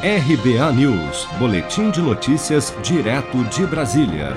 RBA News, Boletim de Notícias, direto de Brasília.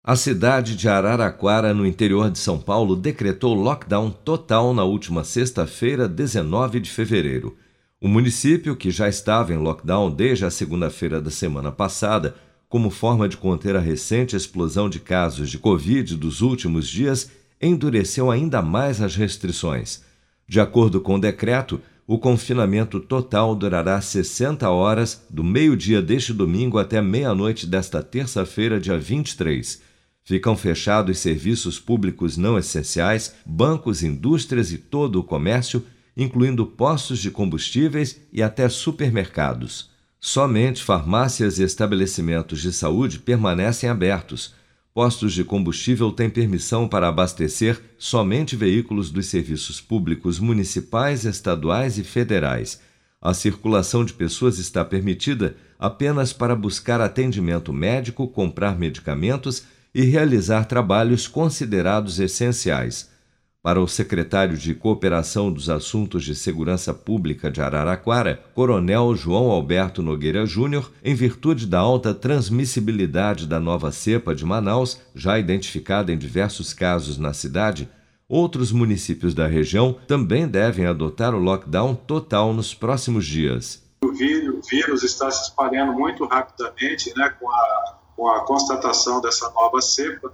A cidade de Araraquara, no interior de São Paulo, decretou lockdown total na última sexta-feira, 19 de fevereiro. O município, que já estava em lockdown desde a segunda-feira da semana passada, como forma de conter a recente explosão de casos de Covid dos últimos dias, endureceu ainda mais as restrições. De acordo com o decreto, o confinamento total durará 60 horas, do meio-dia deste domingo até meia-noite desta terça-feira, dia 23. Ficam fechados serviços públicos não essenciais, bancos, indústrias e todo o comércio, incluindo postos de combustíveis e até supermercados. Somente farmácias e estabelecimentos de saúde permanecem abertos Postos de combustível têm permissão para abastecer somente veículos dos serviços públicos municipais, estaduais e federais. A circulação de pessoas está permitida apenas para buscar atendimento médico, comprar medicamentos e realizar trabalhos considerados essenciais. Para o secretário de Cooperação dos Assuntos de Segurança Pública de Araraquara, Coronel João Alberto Nogueira Júnior, em virtude da alta transmissibilidade da nova cepa de Manaus, já identificada em diversos casos na cidade, outros municípios da região também devem adotar o lockdown total nos próximos dias. O vírus está se espalhando muito rapidamente né, com, a, com a constatação dessa nova cepa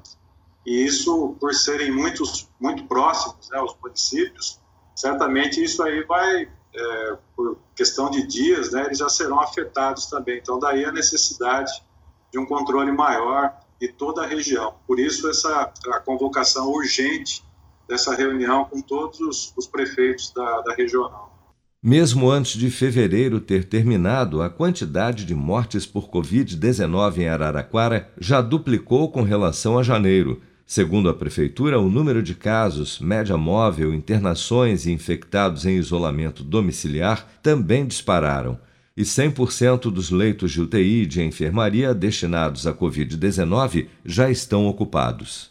e isso, por serem muitos, muito próximos, né, os municípios, certamente isso aí vai, é, por questão de dias, né, eles já serão afetados também. Então, daí a necessidade de um controle maior de toda a região. Por isso, essa a convocação urgente dessa reunião com todos os, os prefeitos da, da regional. Mesmo antes de fevereiro ter terminado, a quantidade de mortes por Covid-19 em Araraquara já duplicou com relação a janeiro. Segundo a Prefeitura, o número de casos, média móvel, internações e infectados em isolamento domiciliar também dispararam. E 100% dos leitos de UTI de enfermaria destinados à Covid-19 já estão ocupados.